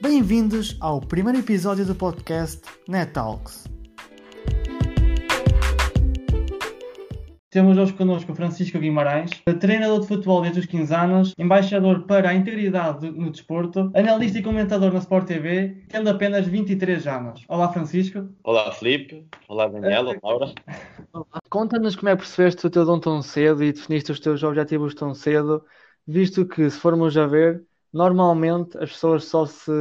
Bem-vindos ao primeiro episódio do podcast NetTalks. Temos hoje connosco o Francisco Guimarães, treinador de futebol desde os 15 anos, embaixador para a integridade no desporto, analista e comentador na Sport TV, tendo apenas 23 anos. Olá, Francisco. Olá, Felipe. Olá, Daniela. Olá, Laura. Conta-nos como é que percebeste o teu dom tão cedo e definiste os teus objetivos tão cedo, visto que, se formos a ver, normalmente as pessoas só se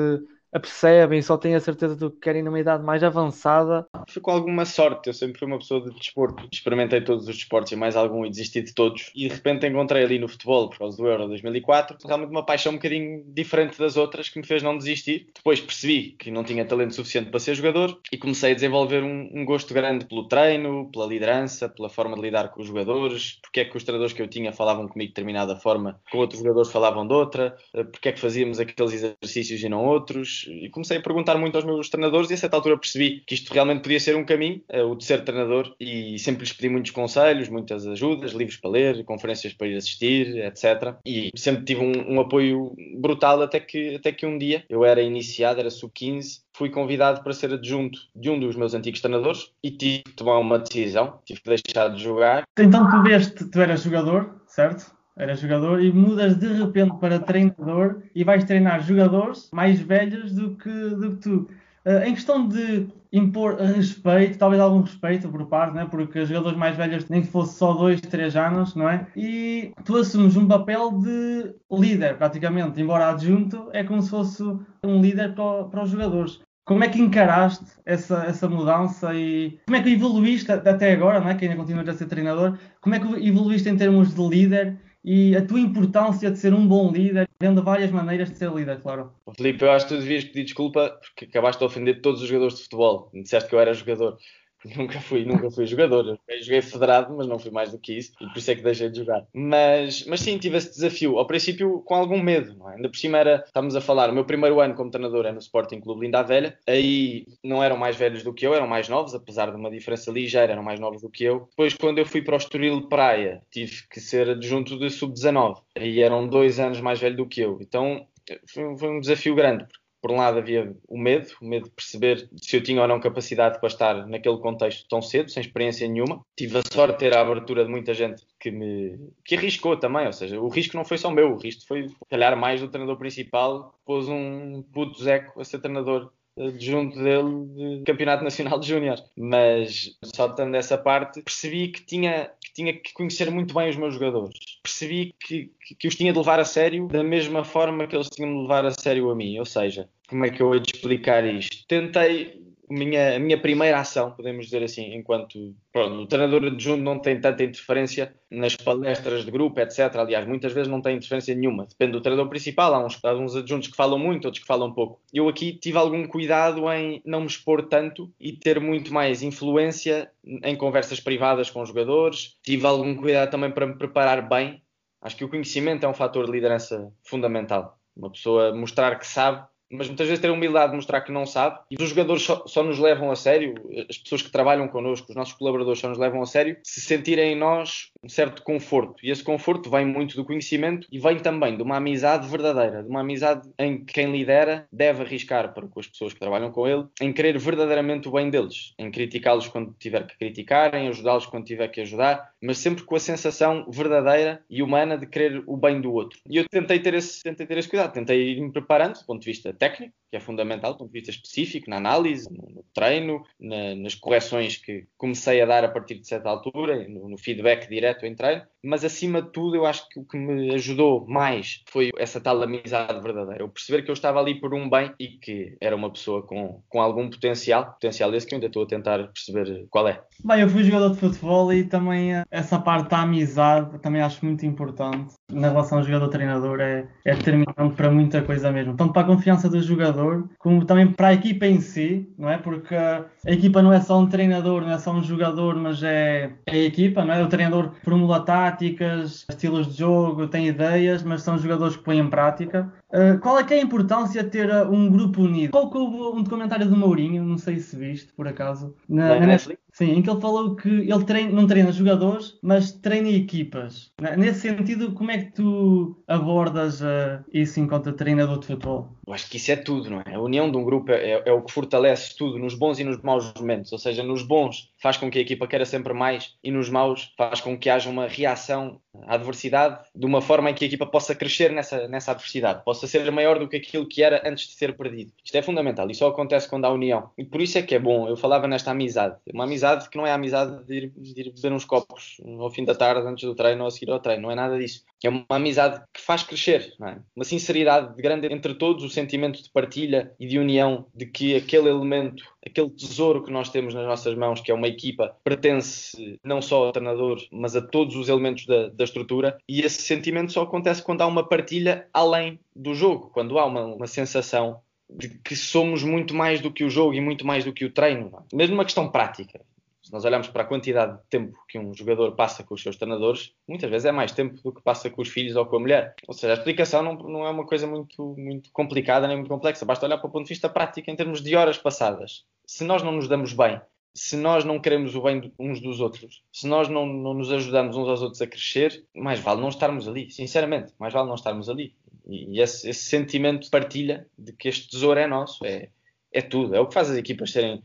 apercebem, só têm a certeza do que querem numa idade mais avançada. Foi com alguma sorte, eu sempre fui uma pessoa de desporto, experimentei todos os desportos e mais algum e desisti de todos. E de repente encontrei ali no futebol, por causa do Euro 2004, realmente uma paixão um bocadinho diferente das outras que me fez não desistir. Depois percebi que não tinha talento suficiente para ser jogador e comecei a desenvolver um, um gosto grande pelo treino, pela liderança, pela forma de lidar com os jogadores, porque é que os treinadores que eu tinha falavam comigo de determinada forma, com outros jogadores falavam de outra, eh, porque é que fazíamos aqueles exercícios e não outros e comecei a perguntar muito aos meus treinadores e a certa altura percebi que isto realmente podia ser um caminho, eh, o de ser treinador, e sempre lhes pedi muitos conselhos, muitas ajudas, livros para ler, conferências para ir assistir, etc. E sempre tive um, um apoio brutal até que, até que um dia eu era iniciado, era sub-15, fui convidado para ser adjunto de um dos meus antigos treinadores e tive que tomar uma decisão, tive que deixar de jogar. Então tu veste, tu eras jogador, certo? Era jogador e mudas de repente para treinador e vais treinar jogadores mais velhos do que, do que tu. Uh, em questão de impor respeito, talvez algum respeito por parte, né? porque jogadores mais velhos nem que fosse só 2, 3 anos, não é? E tu assumes um papel de líder, praticamente, embora adjunto, é como se fosse um líder para, para os jogadores. Como é que encaraste essa, essa mudança e como é que evoluíste até agora, não é? que ainda continuas a ser treinador, como é que evoluíste em termos de líder e a tua importância de ser um bom líder, vendo várias maneiras de ser líder, claro. Felipe, eu acho que tu devias pedir desculpa porque acabaste de ofender todos os jogadores de futebol. Me disseste que eu era jogador. Nunca fui, nunca fui jogador. Eu joguei federado, mas não fui mais do que isso, e por isso é que deixei de jogar. Mas, mas sim, tive esse desafio. Ao princípio, com algum medo, não é? Ainda por cima era, estamos a falar, o meu primeiro ano como treinador é no Sporting Clube Linda Velha. Aí não eram mais velhos do que eu, eram mais novos, apesar de uma diferença ligeira, eram mais novos do que eu. Depois, quando eu fui para o Estoril Praia, tive que ser adjunto de sub-19. Aí eram dois anos mais velho do que eu. Então, foi um desafio grande, porque por um lado havia o medo, o medo de perceber se eu tinha ou não capacidade para estar naquele contexto tão cedo, sem experiência nenhuma. Tive a sorte de ter a abertura de muita gente que me que arriscou também, ou seja, o risco não foi só meu, o risco foi calhar mais do treinador principal, pôs um puto Zeco a ser treinador junto dele de Campeonato Nacional de Júnior. Mas, saltando essa parte, percebi que tinha, que tinha que conhecer muito bem os meus jogadores. Percebi que, que, que os tinha de levar a sério da mesma forma que eles tinham de levar a sério a mim. Ou seja, como é que eu ia de explicar isto? Tentei minha, a minha primeira ação, podemos dizer assim, enquanto pronto, o treinador adjunto não tem tanta interferência nas palestras de grupo, etc. Aliás, muitas vezes não tem interferência nenhuma. Depende do treinador principal. Há uns, há uns adjuntos que falam muito, outros que falam pouco. Eu aqui tive algum cuidado em não me expor tanto e ter muito mais influência em conversas privadas com os jogadores. Tive algum cuidado também para me preparar bem. Acho que o conhecimento é um fator de liderança fundamental. Uma pessoa mostrar que sabe mas muitas vezes ter a humildade de mostrar que não sabe e os jogadores só, só, nos levam a sério, as pessoas que trabalham connosco, os nossos colaboradores só nos levam a sério se sentirem em nós um certo conforto e esse conforto vem muito do conhecimento e vem também de uma amizade verdadeira, de uma amizade em que quem lidera deve arriscar para com as pessoas que trabalham com ele, em querer verdadeiramente o bem deles, em criticá-los quando tiver que criticar, em ajudá-los quando tiver que ajudar, mas sempre com a sensação verdadeira e humana de querer o bem do outro. E eu tentei ter esse, tentei ter esse cuidado, tentei ir me preparando do ponto de vista técnico, que é fundamental do ponto de vista específico, na análise, no, no treino, na, nas correções que comecei a dar a partir de certa altura, no, no, feedback direto em treino, mas acima de tudo eu acho que o que me ajudou mais foi essa tal amizade verdadeira, eu perceber que eu estava ali por um bem e que era uma pessoa com, com algum potencial, potencial esse que eu ainda estou a tentar perceber qual é. Bem, eu fui jogador de futebol e também eh, essa parte da amizade também acho muito importante na relação jogador-treinador é, é determinante para muita coisa mesmo, tanto para a confiança do jogador jogador, como também para a equipa em si, não é? Porque a equipa não é só um treinador, não é só um jogador, mas é, é a equipa, não é? O treinador formula táticas, estilos de jogo, tem ideias, mas são jogadores que põem em prática. Uh, qual é que é a importância de ter uh, um grupo unido? Pouco houve um documentário do Mourinho, não sei se viste, por acaso, na, na. Sim, em que ele falou que ele treina, não treina jogadores, mas treina equipas. Nesse sentido, como é que tu abordas uh, isso enquanto treinador de futebol? Eu acho que isso é tudo, não é? A união de um grupo é, é, o que fortalece tudo, nos bons e nos maus momentos. Ou seja, nos bons faz com que a equipa queira sempre mais e nos maus faz com que haja uma reação à adversidade de uma forma em que a equipa possa crescer nessa, nessa adversidade, possa ser maior do que aquilo que era antes de ser perdido. Isto é fundamental e só acontece quando há união. E por isso é que é bom. Eu falava nesta amizade. Uma amizade que não é a amizade de ir, de ir beber uns copos ao fim da tarde, antes do treino ou a seguir ao treino. Não é nada disso. É uma amizade que faz crescer, é? uma sinceridade grande entre todos, o sentimento de partilha e de união de que aquele elemento, aquele tesouro que nós temos nas nossas mãos, que é uma equipa, pertence não só ao treinador, mas a todos os elementos da, da estrutura. E esse sentimento só acontece quando há uma partilha além do jogo, quando há uma, uma sensação de que somos muito mais do que o jogo e muito mais do que o treino. É? Mesmo uma questão prática. Se nós olharmos para a quantidade de tempo que um jogador passa com os seus treinadores, muitas vezes é mais tempo do que passa com os filhos ou com a mulher. Ou seja, a explicação não, não é uma coisa muito, muito complicada nem muito complexa. Basta olhar para o ponto de vista prático em termos de horas passadas. Se nós não nos damos bem, se nós não queremos o bem uns dos outros, se nós não, não nos ajudamos uns aos outros a crescer, mais vale não estarmos ali. Sinceramente, mais vale não estarmos ali. E esse, esse sentimento de partilha de que este tesouro é nosso é, é tudo. É o que faz as equipas serem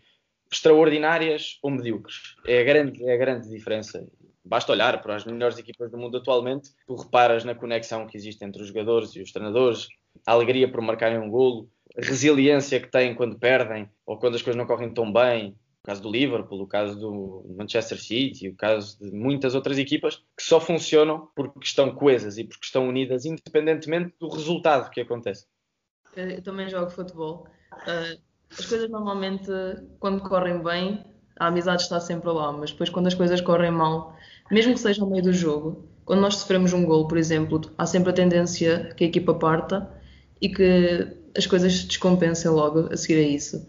extraordinárias ou medíocres. É a grande, é a grande diferença. Basta olhar para as melhores equipas do mundo atualmente, tu reparas na conexão que existe entre os jogadores e os treinadores, a alegria por marcarem um golo, a resiliência que têm quando perdem ou quando as coisas não correm tão bem. O caso do Liverpool, o caso do Manchester City, o caso de muitas outras equipas que só funcionam porque estão coesas e porque estão unidas, independentemente do resultado que acontece. Eu também jogo futebol. Uh as coisas normalmente, quando correm bem, a amizade está sempre lá, mas depois quando as coisas correm mal, mesmo que seja no meio do jogo, quando nós sofremos um gol, por exemplo, há sempre a tendência que a equipa parta e que as coisas se descompensem logo a seguir a isso.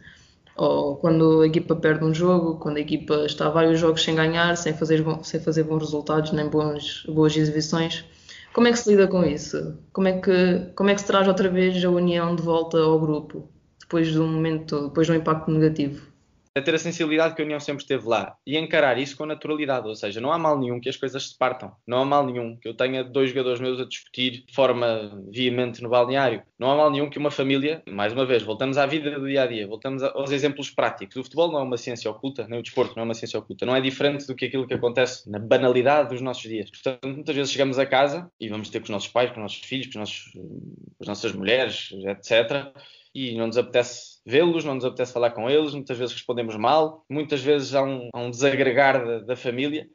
Ou quando a equipa perde um jogo, quando a equipa está vários jogos sem ganhar, sem fazer, sem fazer bons resultados, nem bons, boas exibições. Como é que se lida com isso? Como é, que, como é que se traz outra vez a união de volta ao grupo? Depois de um momento, depois de um impacto negativo. É ter a sensibilidade que a União sempre esteve lá e encarar isso com naturalidade, ou seja, não há mal nenhum que as coisas se partam, não há mal nenhum que eu tenha dois jogadores meus a discutir de forma veemente no balneário, não há mal nenhum que uma família, mais uma vez, voltamos à vida do dia a dia, voltamos aos exemplos práticos. O futebol não é uma ciência oculta, nem o desporto não é uma ciência oculta, não é diferente do que aquilo que acontece na banalidade dos nossos dias. Portanto, muitas vezes chegamos a casa e vamos ter com os nossos pais, com os nossos filhos, com, os nossos, com as nossas mulheres, etc e não nos apetece vê-los, não nos apetece falar com eles, muitas vezes respondemos mal, muitas vezes há um, há um desagregar da, da, família.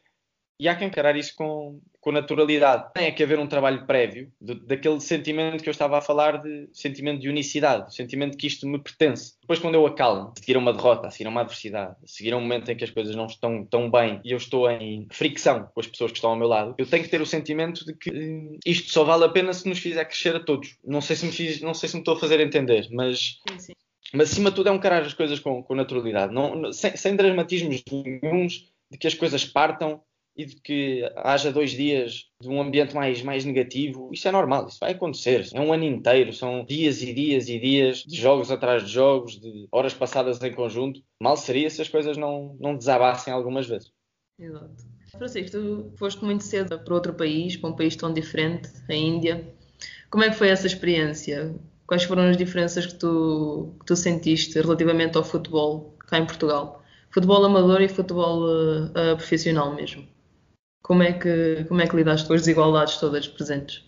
E há que encarar isso com, com naturalidade. Tem que haver um trabalho prévio de, daquele sentimento que eu estava a falar, de sentimento de unicidade, sentimento que isto me pertence. Depois, quando eu acalmo, a seguir a uma derrota, a seguir a uma adversidade, a seguir a um momento em que as coisas não estão tão bem e eu estou em fricção com as pessoas que estão ao meu lado, eu tenho que ter o sentimento de que eh, isto só vale a pena se nos fizer crescer a todos. Não sei se me, fiz, não sei se me estou a fazer entender, mas. Sim, sim. Mas acima de tudo é um encarar as coisas com, com naturalidade, não, sem, sem dramatismos nenhums de que as coisas partam e de que haja dois dias de um ambiente mais, mais negativo, isso é normal, isso vai acontecer. É um ano inteiro, são dias e dias e dias de jogos atrás de jogos, de horas passadas em conjunto. Mal seria se as coisas não, não desabassem algumas vezes. Exato. Francisco, tu foste muito cedo para outro país, para um país tão diferente, a Índia. Como é que foi essa experiência? Quais foram as diferenças que tu, que tu sentiste relativamente ao futebol cá em Portugal? Futebol amador e futebol uh, profissional mesmo. Como é que, como é que lidaste com as desigualdades todas presentes?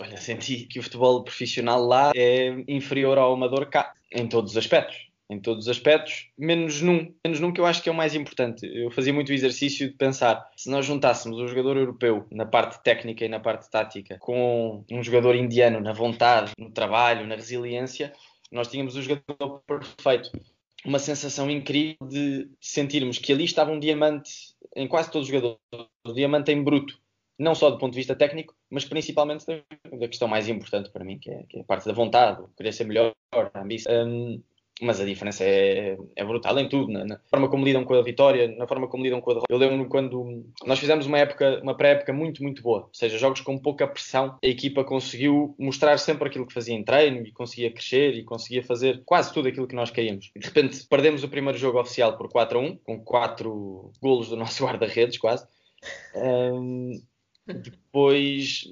Olha, senti que o futebol profissional lá é inferior ao amador cá, em todos os aspectos. Em todos os aspectos, menos num. Menos num que eu acho que é o mais importante. Eu fazia muito o exercício de pensar, se nós juntássemos um jogador europeu na parte técnica e na parte tática com um jogador indiano na vontade, no trabalho, na resiliência, nós tínhamos o jogador perfeito uma sensação incrível de sentirmos que ali estava um diamante em quase todos os jogadores, um diamante em bruto, não só do ponto de vista técnico, mas principalmente da, questão mais importante para mim, que é, que é, a parte da vontade, querer ser melhor, a ambição. Um, mas a diferença é, é brutal em tudo, na, forma como lidam com a vitória, na forma como lidam com a derrota. Eu lembro quando nós fizemos uma época, uma pré-época muito, muito boa, ou seja, jogos com pouca pressão, a equipa conseguiu mostrar sempre aquilo que fazia em treino e conseguia crescer e conseguia fazer quase tudo aquilo que nós queríamos. De repente perdemos o primeiro jogo oficial por 4 a 1, com 4 golos do nosso guarda-redes, quase. Um, depois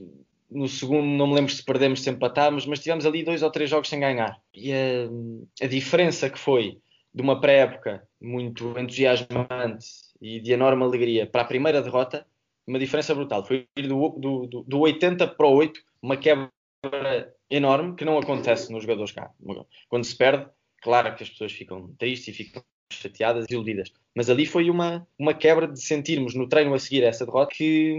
no segundo, não me lembro se perdemos, se empatámos, mas tivemos ali dois ou três jogos sem ganhar. E a, a diferença que foi de uma pré-época muito entusiasmante e de enorme alegria para a primeira derrota, uma diferença brutal. Foi do, do, do, do 80 para o 8, uma quebra enorme que não acontece nos jogadores cá. Quando se perde, claro que as pessoas ficam tristes e ficam chateadas e iludidas. Mas ali foi uma, uma quebra de sentirmos no treino a seguir essa derrota que,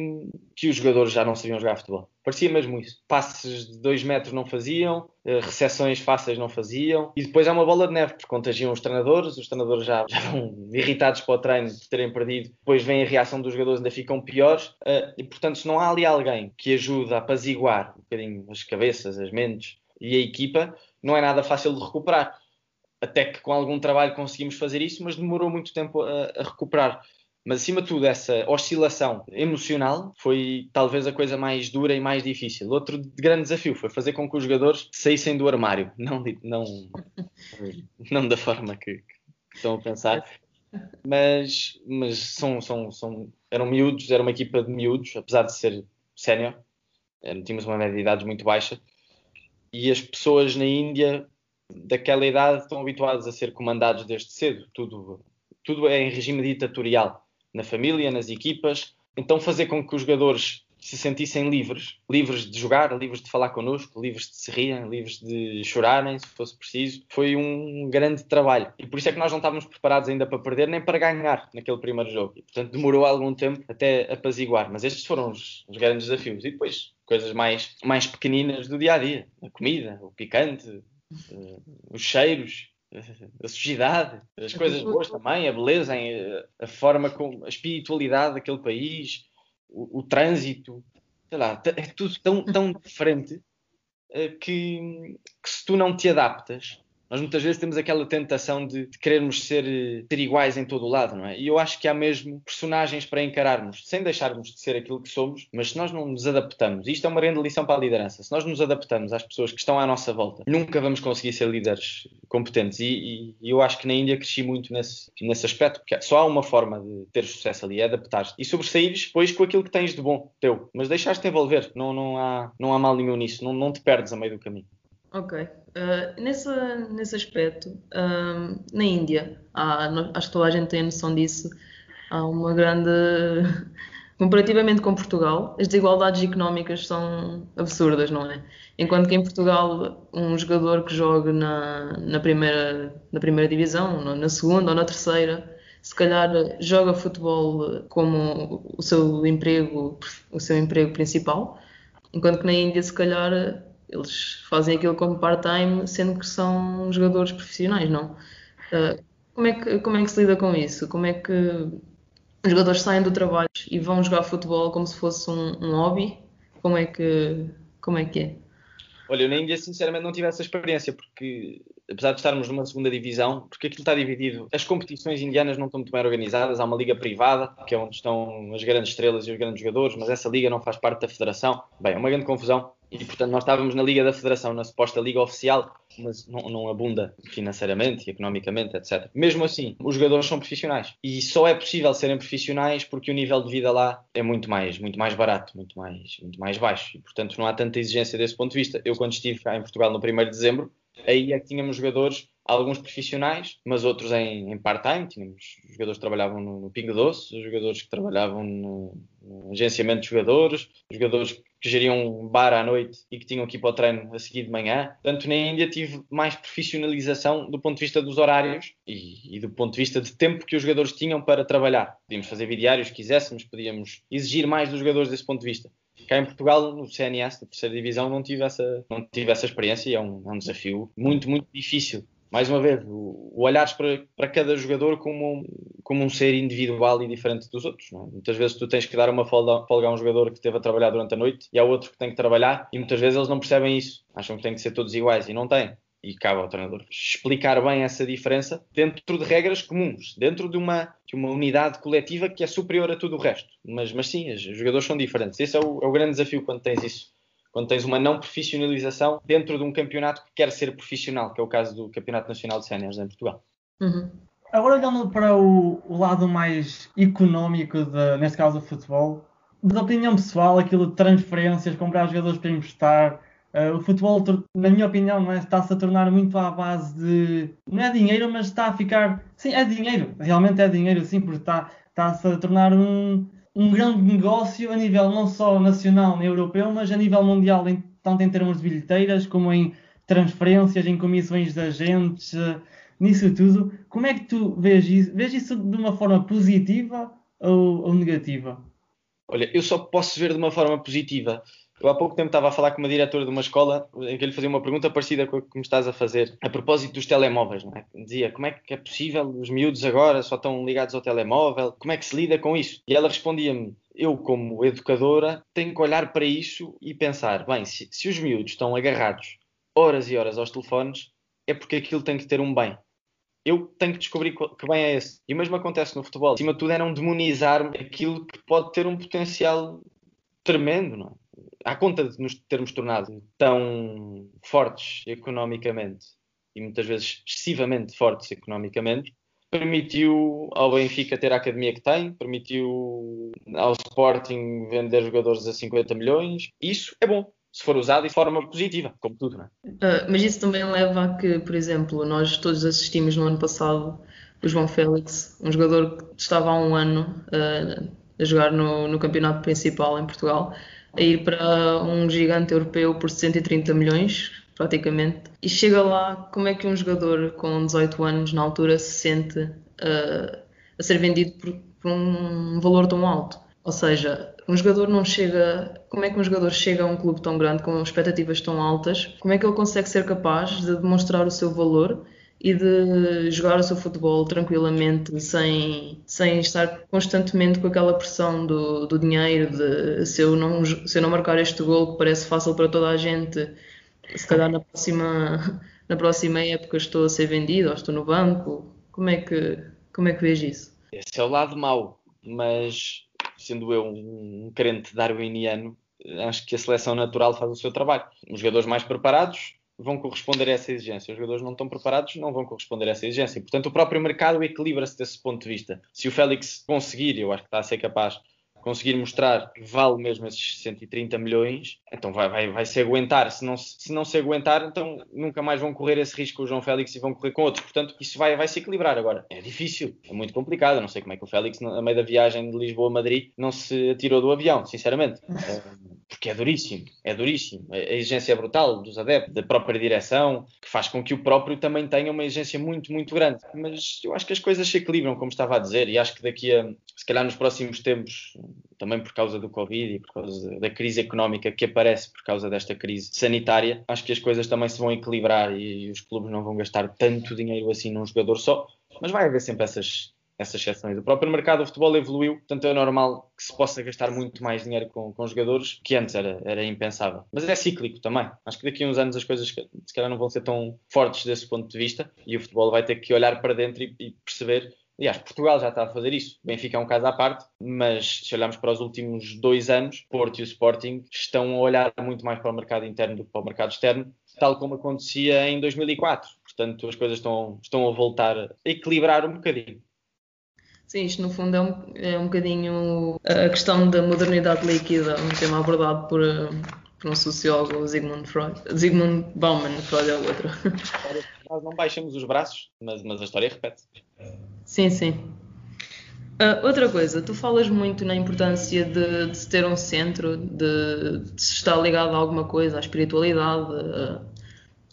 que os jogadores já não sabiam jogar futebol. Parecia mesmo isso. Passes de dois metros não faziam, eh, recepções fáceis não faziam, e depois há uma bola de neve, porque contagiam os treinadores, os treinadores já, já vão irritados para o treino de terem perdido, depois vem a reação dos jogadores, ainda ficam piores, eh, e portanto, se não há ali alguém que ajude a apaziguar um bocadinho as cabeças, as mentes e a equipa, não é nada fácil de recuperar até que com algum trabalho conseguimos fazer isso, mas demorou muito tempo a, a, recuperar. Mas acima de tudo, essa oscilação emocional foi talvez a coisa mais dura e mais difícil. Outro grande desafio foi fazer com que os jogadores saíssem do armário, não, não, não da forma que, que estão a pensar. Mas, mas são, são, são, eram miúdos, era uma equipa de miúdos, apesar de ser sénior, tínhamos uma média de idades muito baixa, e as pessoas na Índia daquela idade estão habituados a ser comandados desde cedo. Tudo, tudo é em regime ditatorial, na família, nas equipas. Então fazer com que os jogadores se sentissem livres, livres de jogar, livres de falar connosco, livres de se rirem, livres de chorarem, se fosse preciso, foi um grande trabalho. E por isso é que nós não estávamos preparados ainda para perder nem para ganhar naquele primeiro jogo. E, portanto, demorou algum tempo até apaziguar. Mas estes foram os, os grandes desafios. E depois, coisas mais, mais pequeninas do dia a dia: a comida, o picante, os cheiros, a sujidade, as coisas boas também, a beleza, a forma como a espiritualidade daquele país, o, o trânsito, sei lá, é tudo tão, tão diferente que, que se tu não te adaptas nós muitas vezes temos aquela tentação de, de querermos ser, ser, iguais em todo o lado, não é? E eu acho que há mesmo personagens para encararmos, sem deixarmos de ser aquilo que somos, mas se nós não nos adaptamos, e isto é uma grande lição para a liderança, se nós nos adaptamos às pessoas que estão à nossa volta, nunca vamos conseguir ser líderes competentes. E, e eu acho que na Índia cresci muito nesse, nesse aspecto, porque só há uma forma de ter sucesso ali, é adaptar-te e sobressaíres depois com aquilo que tens de bom teu, mas deixaste-te envolver, não, não, há, não há mal nenhum nisso, não, não te perdes a meio do caminho. Ok. Uh, nesse, aspecto, uh, na Índia, há, acho que toda a gente tem noção disso, há uma grande. Comparativamente com Portugal, as desigualdades económicas são absurdas, não é? Enquanto que em Portugal, um jogador que joga na, na, primeira, na primeira divisão, na segunda ou na terceira, se calhar joga futebol como o seu emprego, o seu emprego principal, enquanto que na Índia, se calhar, eles fazem aquilo como part-time, sendo que são jogadores profissionais, não? Uh, como, é que, como é que se lida com isso? Como é que os jogadores saem do trabalho e vão jogar futebol como se fosse um, um hobby? Como é que, como é, que é? Olha, eu na Índia sinceramente não tive essa experiência, porque apesar de estarmos numa segunda divisão, porque aquilo está dividido, as competições indianas não estão muito bem organizadas, há uma liga privada, que é onde estão as grandes estrelas e os grandes jogadores, mas essa liga não faz parte da federação. Bem, é uma grande confusão. E portanto nós estávamos na Liga da Federação, na suposta Liga Oficial, mas não, não, abunda financeiramente, economicamente, etc. Mesmo assim, os jogadores são profissionais e só é possível serem profissionais porque o nível de vida lá é muito mais, muito mais barato, muito mais, muito mais baixo e portanto não há tanta exigência desse ponto de vista. Eu quando estive cá em Portugal no 1 de dezembro, aí é que tínhamos jogadores alguns profissionais, mas outros em, em part-time. Tínhamos jogadores que trabalhavam no, no Pingo Doce, jogadores que trabalhavam no, no, agenciamento de jogadores, jogadores que geriam um bar à noite e que tinham que ir para o treino a seguir de manhã. Portanto, na Índia tive mais profissionalização do ponto de vista dos horários e, e do ponto de vista de tempo que os jogadores tinham para trabalhar. Podíamos fazer bidiários, quiséssemos, podíamos exigir mais dos jogadores desse ponto de vista. Cá em Portugal, no CNS, da terceira divisão, não tive essa, não tive essa experiência e é um, é um desafio muito, muito difícil mais uma vez, o, olhares para, para cada jogador como um, como um ser individual e diferente dos outros. É? Muitas vezes tu tens que dar uma folga, folga a um jogador que esteve a trabalhar durante a noite e há outro que tem que trabalhar e muitas vezes eles não percebem isso. Acham que têm que ser todos iguais e não têm. e cabe ao treinador explicar bem essa diferença dentro de regras comuns, dentro de uma, de uma unidade coletiva que é superior a tudo o resto. Mas, mas sim, os jogadores são diferentes. Esse é o, é o grande desafio quando tens isso. Quando tens uma não profissionalização dentro de um campeonato que quer ser profissional, que é o caso do Campeonato Nacional de Séniores em Portugal. Uhum. Agora olhando para o, o lado mais económico, de, neste caso do futebol, da opinião pessoal, aquilo de transferências, comprar jogadores para emprestar, uh, o futebol, na minha opinião, é, está-se a tornar muito à base de. Não é dinheiro, mas está a ficar. Sim, é dinheiro, realmente é dinheiro, sim, porque está, está-se a tornar um, um grande negócio a nível não só nacional nem europeu, mas a nível mundial, tanto em termos de bilheteiras como em transferências, em comissões de agentes. Uh, nisso tudo. Como é que tu vês isso? Vês isso de uma forma positiva ou, ou negativa? Olha, eu só posso ver de uma forma positiva. Eu há pouco tempo estava a falar com uma diretora de uma escola em que ele fazia uma pergunta parecida com a que me estás a fazer, a propósito dos telemóveis. Não é? Dizia como é que é possível, os miúdos agora só estão ligados ao telemóvel, como é que se lida com isso? E ela respondia-me: eu, como educadora, tenho que olhar para isso e pensar: bem, se, se os miúdos estão agarrados horas e horas aos telefones, é porque aquilo tem que ter um bem eu tenho que descobrir que bem é esse. E o mesmo acontece no futebol. Acima de tudo é não demonizar aquilo que pode ter um potencial tremendo, não é? À conta de nos termos tornado tão fortes economicamente e muitas vezes excessivamente fortes economicamente, permitiu ao Benfica ter a academia que tem, permitiu ao Sporting vender jogadores a 50 milhões. Isso é bom se for usado de forma positiva, como tudo, não é? Uh, mas isso também leva a que, por exemplo, nós todos assistimos no ano passado o João Félix, um jogador que estava há um ano uh, a jogar no, no, campeonato principal em Portugal, a ir para um gigante europeu por 130 milhões, praticamente, e chega lá, como é que um jogador com 18 anos na altura se sente uh, a ser vendido por, por um valor tão alto? Ou seja, um jogador não chega. Como é que um jogador chega a um clube tão grande, com expectativas tão altas? Como é que ele consegue ser capaz de demonstrar o seu valor e de jogar o seu futebol tranquilamente, sem, sem estar constantemente com aquela pressão do, do dinheiro, de se eu, não, se eu não marcar este gol que parece fácil para toda a gente, se calhar na próxima, na próxima época estou a ser vendido ou estou no banco. Como é que, como é que vejo isso? Esse é o lado mau, mas sendo eu um crente darwiniano, acho que a seleção natural faz o seu trabalho. Os jogadores mais preparados vão corresponder a essa exigência. Os jogadores não estão preparados não vão corresponder a essa exigência. Portanto, o próprio mercado equilibra-se desse ponto de vista. Se o Félix conseguir, eu acho que está a ser capaz, conseguir mostrar que vale mesmo esses 130 milhões, então vai, vai, vai se aguentar. Se não se, não se aguentar, então nunca mais vão correr esse risco com o João Félix e vão correr com outros. Portanto, isso vai, vai se equilibrar agora. É difícil, é muito complicado. Eu não sei como é que o Félix, a meio da viagem de Lisboa a Madrid, não se atirou do avião, sinceramente. É, porque é duríssimo, é duríssimo. A exigência é brutal dos adeptos, da própria direção, que faz com que o próprio também tenha uma exigência muito, muito grande. Mas eu acho que as coisas se equilibram, como estava a dizer, e acho que daqui a, se calhar nos próximos tempos, também por causa do Covid e por causa da crise económica que aparece por causa desta crise sanitária, acho que as coisas também se vão equilibrar e os clubes não vão gastar tanto dinheiro assim num jogador só, mas vai haver sempre essas, essas exceções. O próprio mercado do futebol evoluiu, portanto é normal que se possa gastar muito mais dinheiro com, com jogadores que antes era, era impensável. Mas é cíclico também. Acho que daqui a uns anos as coisas se calhar não vão ser tão fortes desse ponto de vista e o futebol vai ter que olhar para dentro e, e perceber Aliás, Portugal já está a fazer isso. Benfica é um caso à parte, mas se olharmos para os últimos dois anos, Porto e o Sporting estão a olhar muito mais para o mercado interno do que para o mercado externo, tal como acontecia em 2004. Portanto, as coisas estão, estão a voltar a equilibrar um bocadinho. Sim, isto no fundo é um, é um bocadinho a questão da modernidade líquida, um tema abordado por, por um sociólogo, Zygmunt Freud. Zygmunt Bauman, Freud é o outro. Nós não baixamos os braços, mas, mas a história repete. Sim, sim. Uh, outra coisa, tu falas muito na importância de, de se ter um centro, de, de, se estar ligado a alguma coisa, à espiritualidade, uh,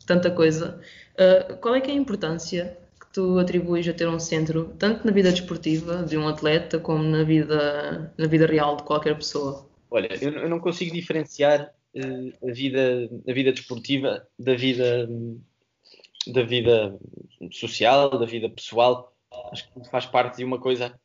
tanta coisa. Uh, qual é que é a importância que tu atribuis a ter um centro, tanto na vida desportiva de um atleta, como na vida, na vida real de qualquer pessoa? Olha, eu, eu não consigo diferenciar a, vida, a vida desportiva da vida, da vida social, da vida pessoal acho que faz parte de uma coisa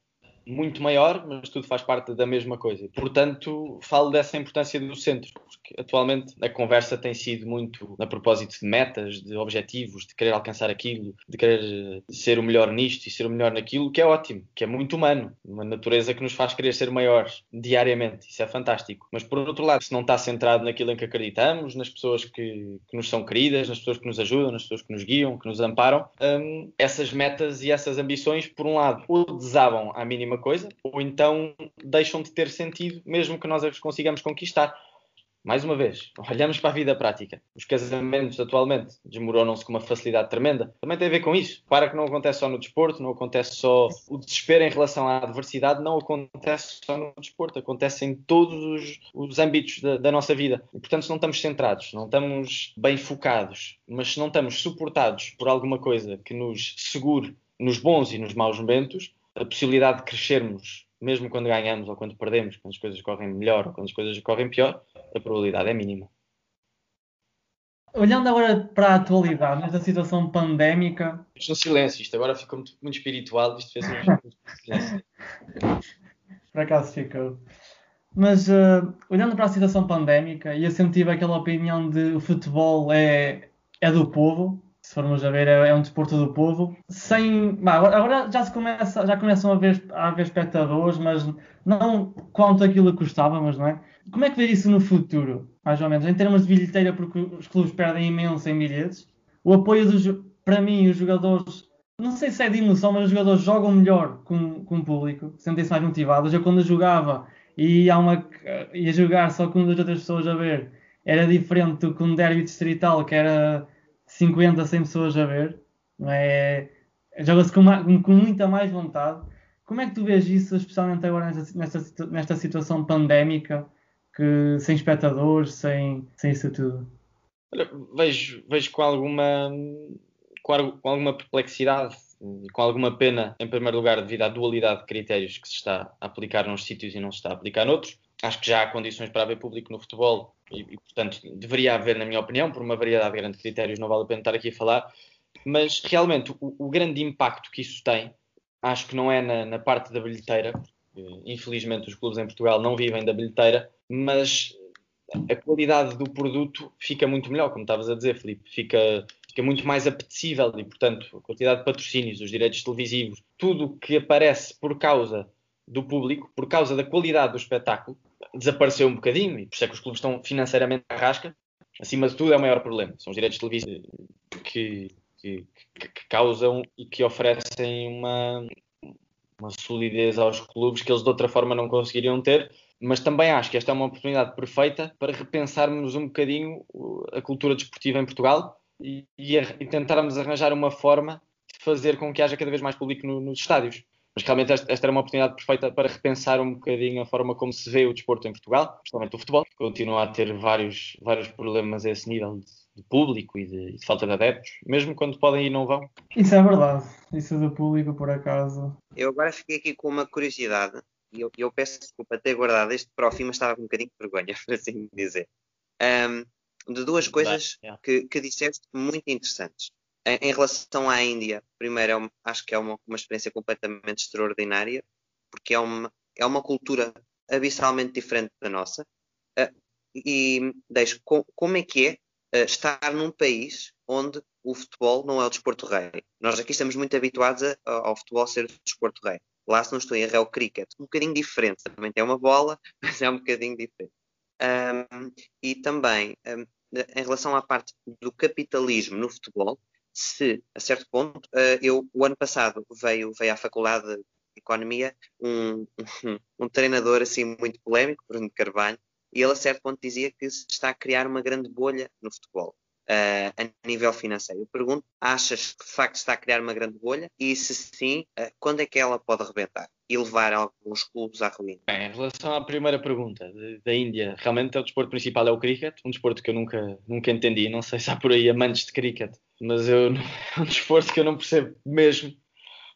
muito maior, mas tudo faz parte da mesma coisa. Portanto, falo dessa importância do centro, porque atualmente a conversa tem sido muito a propósito de metas, de objetivos, de querer alcançar aquilo, de querer ser o melhor nisto e ser o melhor naquilo, que é ótimo, que é muito humano, uma natureza que nos faz querer ser maiores diariamente, isso é fantástico. Mas por outro lado, se não está centrado naquilo em que acreditamos, nas pessoas que, que nos são queridas, nas pessoas que nos ajudam, nas pessoas que nos guiam, que nos amparam, hum, essas metas e essas ambições, por um lado, ou desabam à mínima coisa, ou então deixam de ter sentido, mesmo que nós as consigamos conquistar. Mais uma vez, olhamos para a vida prática. Os casamentos atualmente desmoronam-se com uma facilidade tremenda. Também tem a ver com isso. Para que não acontece só no desporto, não acontece só o desespero em relação à adversidade, não acontece só no desporto, acontece em todos os, os âmbitos da, da, nossa vida. E, portanto, se não estamos centrados, não estamos bem focados, mas se não estamos suportados por alguma coisa que nos segure nos bons e nos maus momentos, a possibilidade de crescermos, mesmo quando ganhamos ou quando perdemos, quando as coisas correm melhor ou quando as coisas correm pior, a probabilidade é mínima. Olhando agora para a atualidade, nesta situação pandémica. Estou silêncio, isto agora ficou muito, muito espiritual, isto fez silêncio. Por acaso ficou. Mas uh, olhando para a situação pandémica, e eu sempre tive aquela opinião de o futebol é, é do povo, se formos a ver, é, é um desporto do povo. Sem, agora já se começa, já começam a ver, a haver espectadores, mas não quanto aquilo que gostávamos, não é? Como é que vê isso no futuro, mais ou menos, em termos de bilheteira, porque os clubes perdem imenso em bilhetes? O apoio dos, para mim, os jogadores, não sei se é de emoção, mas os jogadores jogam melhor com, com o público, sentem-se mais motivados. Eu quando jogava e ia, uma, ia jogar só com duas outras pessoas a ver, era diferente do que um derby distrital, que era 50, 100 pessoas a ver, é? Joga-se com, com, muita mais vontade. Como é que tu vês isso, especialmente agora nesta, nesta, nesta situação pandémica, que, sem espectadores, sem, sem isso tudo? Olha, vejo, vejo com alguma com, com alguma perplexidade e com alguma pena, em primeiro lugar, devido à dualidade de critérios que se está a aplicar nos sítios e não se está a aplicar noutros. Acho que já há condições para haver público no futebol e, e, portanto, deveria haver, na minha opinião, por uma variedade grande de critérios, não vale a pena estar aqui a falar, mas realmente o, o grande impacto que isso tem, acho que não é na, na parte da bilheteira, porque, infelizmente os clubes em Portugal não vivem da bilheteira, mas a qualidade do produto fica muito melhor, como estavas a dizer, Felipe, fica, fica muito mais apetecível e, portanto, a quantidade de patrocínios, os direitos televisivos, tudo o que aparece por causa do público, por causa da qualidade do espetáculo, desapareceu um bocadinho e por isso é que os clubes estão financeiramente à rasca. Acima de tudo é o maior problema. São os direitos televisivos que, que, que, que causam e que oferecem uma, uma solidez aos clubes que eles de outra forma não conseguiriam ter. Mas também acho que esta é uma oportunidade perfeita para repensarmos um bocadinho a cultura desportiva em Portugal e, e, e tentarmos arranjar uma forma de fazer com que haja cada vez mais público no, nos estádios. Mas realmente esta, esta, era uma oportunidade perfeita para repensar um bocadinho a forma como se vê o desporto em Portugal, principalmente o futebol, que continua a ter vários, vários problemas a esse nível de, de público e de, de, falta de adeptos, mesmo quando podem e não vão. Isso é verdade, isso do público, por acaso. Eu agora fiquei aqui com uma curiosidade, e eu, eu peço desculpa ter guardado este para o fim, mas estava com um bocadinho de vergonha, por assim dizer. Um, de duas coisas que, que disseste muito interessantes. Em, relação à Índia, primeiro, é uma, acho que é uma, uma experiência completamente extraordinária, porque é uma, é uma cultura abissalmente diferente da nossa. Uh, e deixo, com, como é que é uh, estar num país onde o futebol não é o desporto rei? Nós aqui estamos muito habituados a, ao futebol ser o desporto rei. Lá, se não estou em erro, é o cricket. Um bocadinho diferente. Também tem uma bola, mas é um bocadinho diferente. Um, e também, um, em relação à parte do capitalismo no futebol, se, a certo ponto, uh, eu, o ano passado veio, veio à Faculdade de Economia um, um treinador assim muito polémico, Bruno Carvalho, e ele a certo ponto dizia que se está a criar uma grande bolha no futebol. Uh, a nível financeiro. Eu pergunto, achas que de facto está a criar uma grande bolha? E se sim, uh, quando é que ela pode arrebentar e levar alguns clubes à ruína? Bem, em relação à primeira pergunta da Índia, realmente o desporto principal é o cricket, um desporto que eu nunca, nunca entendi. Não sei se há por aí amantes de cricket mas eu, é um esforço que eu não percebo mesmo.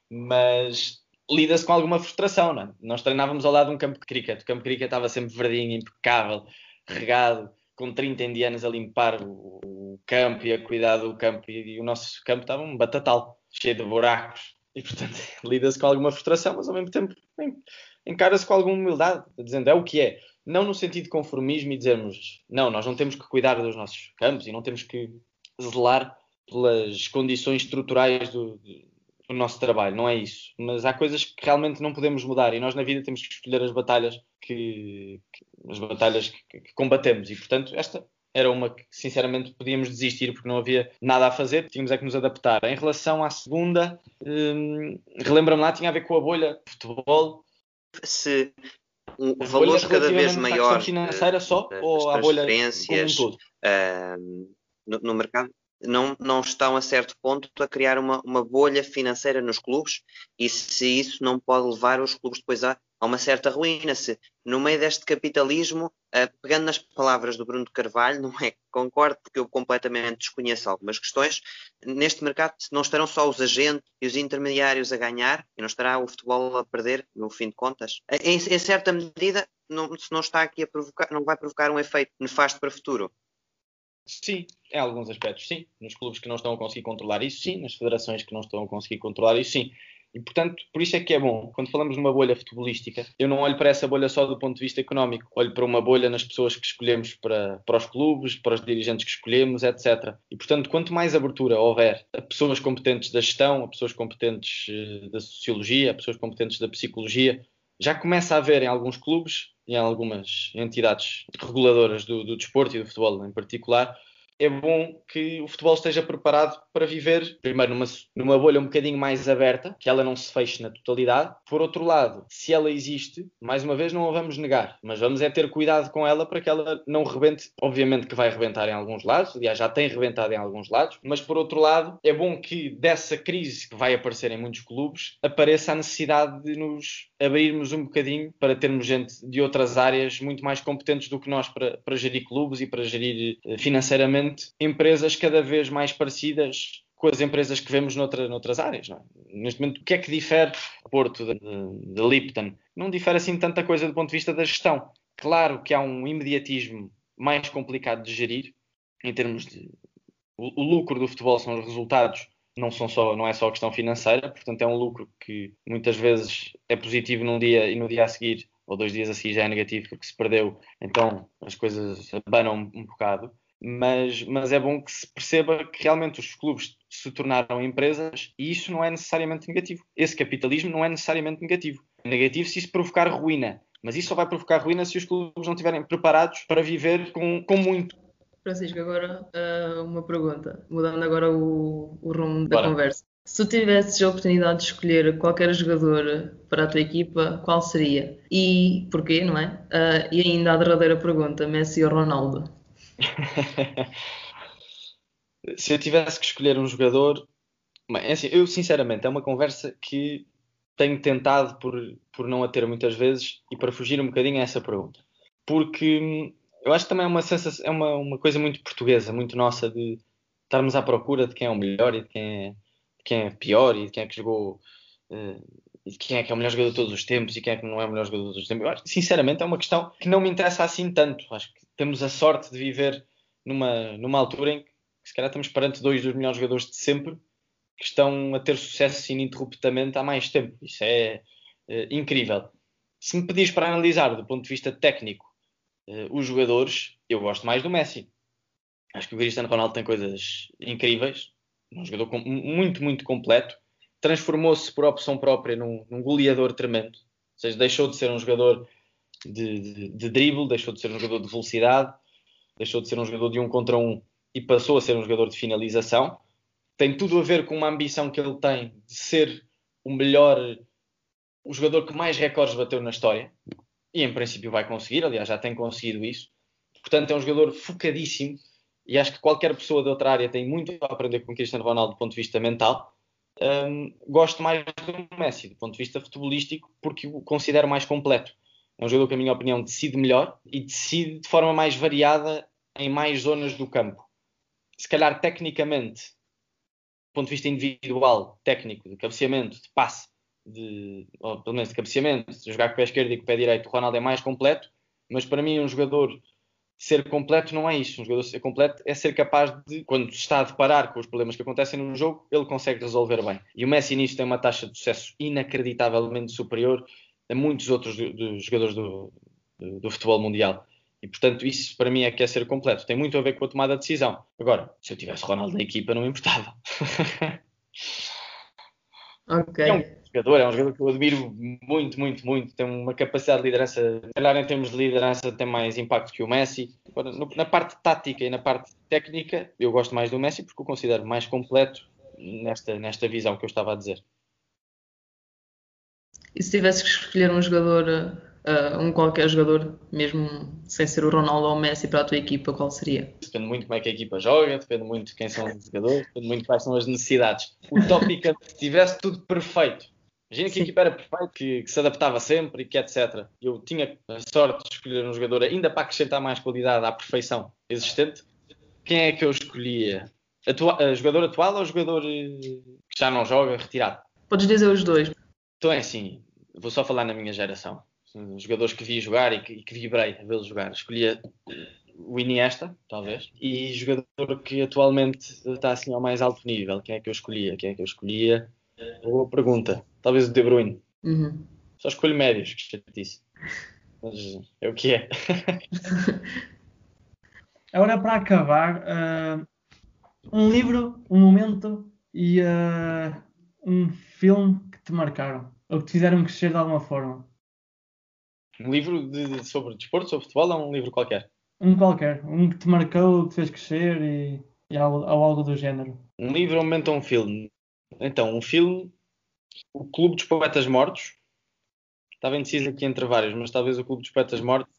Mas lida-se com alguma frustração, não é? Nós treinávamos ao lado de um campo de cricket, o campo de cricket estava sempre verdinho, impecável, regado, com 30 indianos a limpar o, o campo e a cuidar do campo, e, e, o nosso campo estava um batatal, cheio de buracos, e portanto lida-se com alguma frustração, mas ao mesmo tempo encara-se com alguma humildade, dizendo é o que é. Não no sentido de conformismo e dizermos não, nós não temos que cuidar dos nossos campos e não temos que zelar pelas condições estruturais do, do nosso trabalho, não é isso. Mas há coisas que realmente não podemos mudar e nós na vida temos que escolher as batalhas que, que as batalhas que, que combatemos e portanto esta era uma que sinceramente podíamos desistir porque não havia nada a fazer, tínhamos é que nos adaptar. Em relação à segunda, hum, relembra-me lá, tinha a ver com a bolha de futebol. Se um, valores cada vez maiores financeira só ou a bolha como um todo? Uh, no, no, mercado não, não estão a certo ponto a criar uma, uma bolha financeira nos clubes e se isso não pode levar os clubes depois a, a uma certa ruína. Se no meio deste capitalismo, uh, pegando nas palavras do Bruno Carvalho, não é concordo porque eu completamente desconheço algumas questões, neste mercado não estarão só os agentes e os intermediários a ganhar e não estará o futebol a perder, no fim de contas. Em, em certa medida, não, se não está aqui a provocar, não vai provocar um efeito nefasto para o futuro. Sim, em alguns aspectos, sim. Nos clubes que não estão a conseguir controlar isso, sim. Nas federações que não estão a conseguir controlar isso, sim. E, portanto, por isso é que é bom, quando falamos numa bolha futebolística, eu não olho para essa bolha só do ponto de vista económico, olho para uma bolha nas pessoas que escolhemos para, para os clubes, para os dirigentes que escolhemos, etc. E, portanto, quanto mais abertura houver a pessoas competentes da gestão, a pessoas competentes uh, da sociologia, a pessoas competentes da psicologia, já começa a haver em alguns clubes em algumas entidades reguladoras do, do desporto e do futebol em particular, é bom que o futebol esteja preparado para viver, primeiro, numa, numa bolha um bocadinho mais aberta, que ela não se feche na totalidade. Por outro lado, se ela existe, mais uma vez não a vamos negar, mas vamos é ter cuidado com ela para que ela não rebente. Obviamente que vai rebentar em alguns lados, aliás, já tem rebentado em alguns lados, mas por outro lado, é bom que dessa crise que vai aparecer em muitos clubes apareça a necessidade de nos abrirmos um bocadinho para termos gente de outras áreas muito mais competentes do que nós para, para gerir clubes e para gerir eh, empresas cada vez mais parecidas com as empresas que vemos noutra, noutras áreas. É? Neste momento, o que é que difere Porto de, de, de Lipton? Não difere assim tanta coisa do ponto de vista da gestão. Claro que há um imediatismo mais complicado de gerir, em termos de. O, o lucro do futebol são os resultados não, são só, não é só questão financeira, portanto é um lucro que muitas vezes é positivo num dia e no dia a seguir, ou dois dias a seguir já é negativo porque se perdeu, então as coisas abanam um bocado. Mas, mas é bom que se perceba que realmente os clubes se tornaram empresas e isso não é necessariamente negativo. Esse capitalismo não é necessariamente negativo. É negativo se isso provocar ruína, mas isso só vai provocar ruína se os clubes não estiverem preparados para viver com, com muito. Francisco, agora uh, uma pergunta, mudando agora o, o rumo da Bora. conversa. Se tu tivesses a oportunidade de escolher qualquer jogador para a tua equipa, qual seria? E porquê, não é? Uh, e ainda a derradeira pergunta, Messi ou Ronaldo? Se eu tivesse que escolher um jogador, é assim, eu sinceramente é uma conversa que tenho tentado por, por não a ter muitas vezes e para fugir um bocadinho a essa pergunta. Porque hum, eu acho que também é uma, sensação, é uma, uma coisa muito portuguesa, muito nossa, de estarmos à procura de quem é o melhor e de quem é, de quem é pior e de quem é que jogou. Uh, quem é que é o melhor jogador de todos os tempos e quem é que não é o melhor jogador de todos os tempos. Eu acho, sinceramente, é uma questão que não me interessa assim tanto. Acho que temos a sorte de viver numa, numa altura em que, se calhar, estamos perante dois dos melhores jogadores de sempre que estão a ter sucesso ininterruptamente há mais tempo. Isso é uh, incrível. Se me pedires para analisar do ponto de vista técnico uh, os jogadores, eu gosto mais do Messi. Acho que o Cristiano Ronaldo tem coisas incríveis, um jogador muito, muito completo. Transformou-se por opção própria num, num, goleador tremendo. Ou seja, deixou de ser um jogador de, de, de drible, deixou de ser um jogador de velocidade, deixou de ser um jogador de um contra um e passou a ser um jogador de finalização. Tem tudo a ver com uma ambição que ele tem de ser o melhor, o jogador que mais recordes bateu na história e em princípio vai conseguir, aliás, já tem conseguido isso. Portanto, é um jogador focadíssimo e acho que qualquer pessoa de outra área tem muito a aprender com o Cristiano Ronaldo do ponto de vista mental. Um, gosto mais do Messi do ponto de vista futebolístico porque o considero mais completo. É um jogador que, na minha opinião, decide melhor e decide de forma mais variada em mais zonas do campo. Se calhar, tecnicamente, do ponto de vista individual, técnico, de cabeceamento, de passe, de, ou pelo menos de cabeceamento, de jogar com o pé esquerdo e com o pé direito, o Ronaldo é mais completo, mas para mim um jogador ser completo não é isso. Um jogador ser completo é ser capaz de, quando está a deparar com os problemas que acontecem no jogo, ele consegue resolver bem. E o Messi nisso tem uma taxa de sucesso inacreditavelmente superior a muitos outros do, do, jogadores do, do, do, futebol mundial. E portanto, isso para mim é que é ser completo. Tem muito a ver com a tomada de decisão. Agora, se eu tivesse Ronaldo na equipa, não me importava. ok. É um jogador, é um jogador que eu admiro muito, muito, muito. Tem uma capacidade de liderança, calhar em termos de liderança, tem mais impacto que o Messi. Agora, na parte tática e na parte técnica, eu gosto mais do Messi porque o considero mais completo nesta, nesta visão que eu estava a dizer. E se tivesse que escolher um jogador, uh, um qualquer jogador, mesmo sem ser o Ronaldo ou o Messi para a tua equipa, qual seria? Depende muito como é que a equipa joga, depende muito de quem são os jogadores, depende muito quais são as necessidades. O tópico é se tivesse tudo perfeito, Imagina que a equipa era perfeita, que, que, se adaptava sempre e que etc. Eu tinha a sorte de escolher um jogador ainda para acrescentar mais qualidade à perfeição existente. Quem é que eu escolhia? Atua a jogador atual ou o jogador eh, que já não joga, retirado? Podes dizer os dois. Então é assim, vou só falar na minha geração. Os jogadores que vi jogar e que, e que vibrei a vê-los jogar. Escolhia o Iniesta, talvez, e jogador que atualmente está assim ao mais alto nível. Quem é que eu escolhia? Quem é que eu escolhia? Boa pergunta. Talvez o De Bruyne. Uhum. Só escolho médios, que chatice. Mas é o que é. Agora, para acabar, uh, um livro, um momento e uh, um filme que te marcaram ou que te fizeram crescer de alguma forma. Um livro de, sobre desporto, sobre futebol ou um livro qualquer? Um qualquer. Um que te marcou, que te fez crescer e, e algo, ou algo do género. Um livro, um momento ou um filme? Então, um filme, O Clube dos Poetas Mortos. Estava indeciso aqui entre vários, mas talvez o Clube dos Poetas Mortos.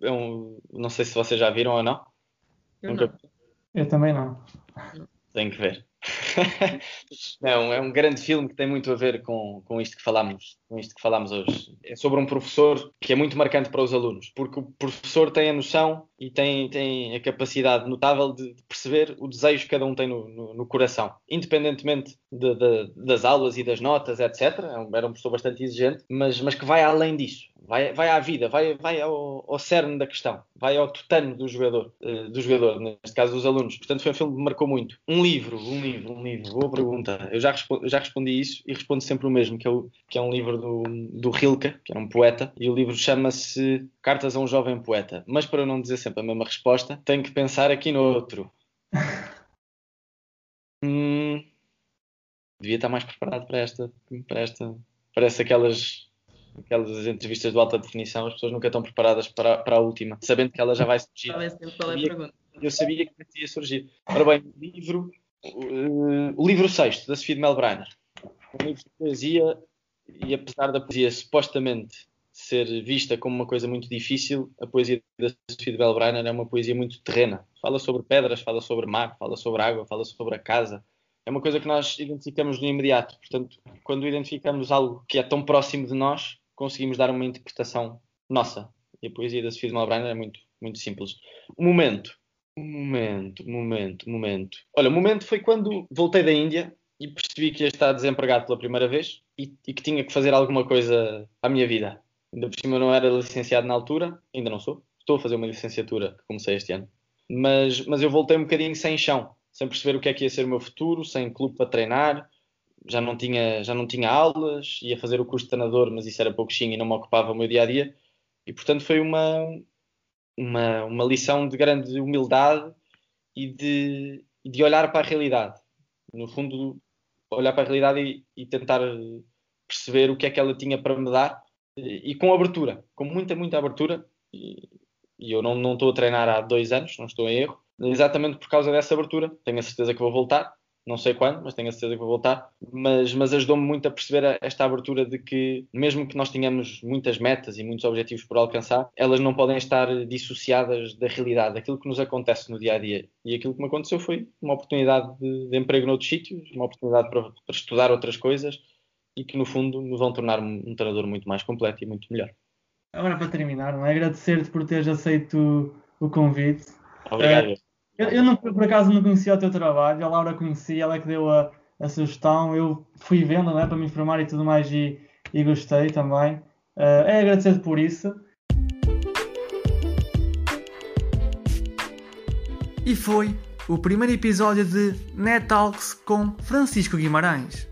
É um, não sei se vocês já viram ou não. Eu, Nunca... não. Eu também não. Tenho que ver. não, é um grande filme que tem muito a ver com, com isto que falamos, com isto que falamos hoje. É sobre um professor que é muito marcante para os alunos, porque o professor tem a noção e tem, tem a capacidade notável de perceber o desejo que cada um tem no, no, no coração, independentemente de, de, das aulas e das notas, etc. Era um professor bastante exigente, mas, mas que vai além disso vai, vai à vida, vai, vai ao, ao cerne da questão, vai ao tutano do jogador, uh, do jogador, neste caso dos alunos. Portanto, foi um filme que me marcou muito. Um livro, um livro, um livro, boa pergunta. Eu já, respondi, já respondi isso e respondo sempre o mesmo, que é, o, que é um livro do, do Rilke, que era um poeta, e o livro chama-se Cartas a um Jovem Poeta. Mas para eu não dizer sempre a mesma resposta, tenho que pensar aqui no outro. hum, devia estar mais preparado para esta, para esta, parece aquelas aquelas entrevistas de alta definição, as pessoas nunca estão preparadas para, para a última, sabendo que ela já vai surgir. é a pergunta. Eu sabia que ia surgir. Ora bem, o livro, uh, o livro sexto, da Sofia de Melbrenner, um livro de poesia, e apesar da poesia supostamente ser vista como uma coisa muito difícil, a poesia da Sofia de Melbrenner é uma poesia muito terrena. Fala sobre pedras, fala sobre mar, fala sobre água, fala sobre a casa. É uma coisa que nós identificamos no imediato. Portanto, quando identificamos algo que é tão próximo de nós, conseguimos dar uma interpretação nossa. E a poesia da Sofia de Malbrana é muito, muito simples. O momento. Momento, momento, momento. Olha, o momento foi quando voltei da Índia e percebi que ia estar desempregado pela primeira vez e, e que tinha que fazer alguma coisa à minha vida. Ainda por cima não era licenciado na altura, ainda não sou. Estou a fazer uma licenciatura que comecei este ano. Mas, mas eu voltei um bocadinho sem chão, sem perceber o que é que ia ser o meu futuro, sem clube para treinar, já não tinha, já não tinha aulas, ia fazer o curso de treinador, mas isso era pouquinho e não me ocupava o meu dia a dia. E portanto foi uma, uma, uma lição de grande humildade e de, de olhar para a realidade. No fundo, olhar para a realidade e, e tentar perceber o que é que ela tinha para me dar e, e com abertura, com muita, muita abertura. E, e eu não, não estou a treinar há dois anos, não estou em erro, exatamente por causa dessa abertura. Tenho a certeza que vou voltar não sei quando, mas tenho a certeza que vou voltar. Mas, mas ajudou-me muito a perceber esta abertura de que, mesmo que nós tenhamos muitas metas e muitos objetivos por alcançar, elas não podem estar dissociadas da realidade, daquilo que nos acontece no dia a dia. E aquilo que me aconteceu foi uma oportunidade de, de emprego noutros sítios, uma oportunidade para, para, estudar outras coisas e que, no fundo, me vão tornar um, um treinador muito mais completo e muito melhor. Agora, para terminar, é? agradecer-te por teres aceito o convite. Obrigado. Uh, eu, eu não, por acaso não conhecia o teu trabalho, a Laura conhecia, ela é que deu a, a sugestão, eu fui vendo né, para me informar e tudo mais e, e gostei também. Uh, é agradecer-te por isso. E foi o primeiro episódio de Net Talks com Francisco Guimarães.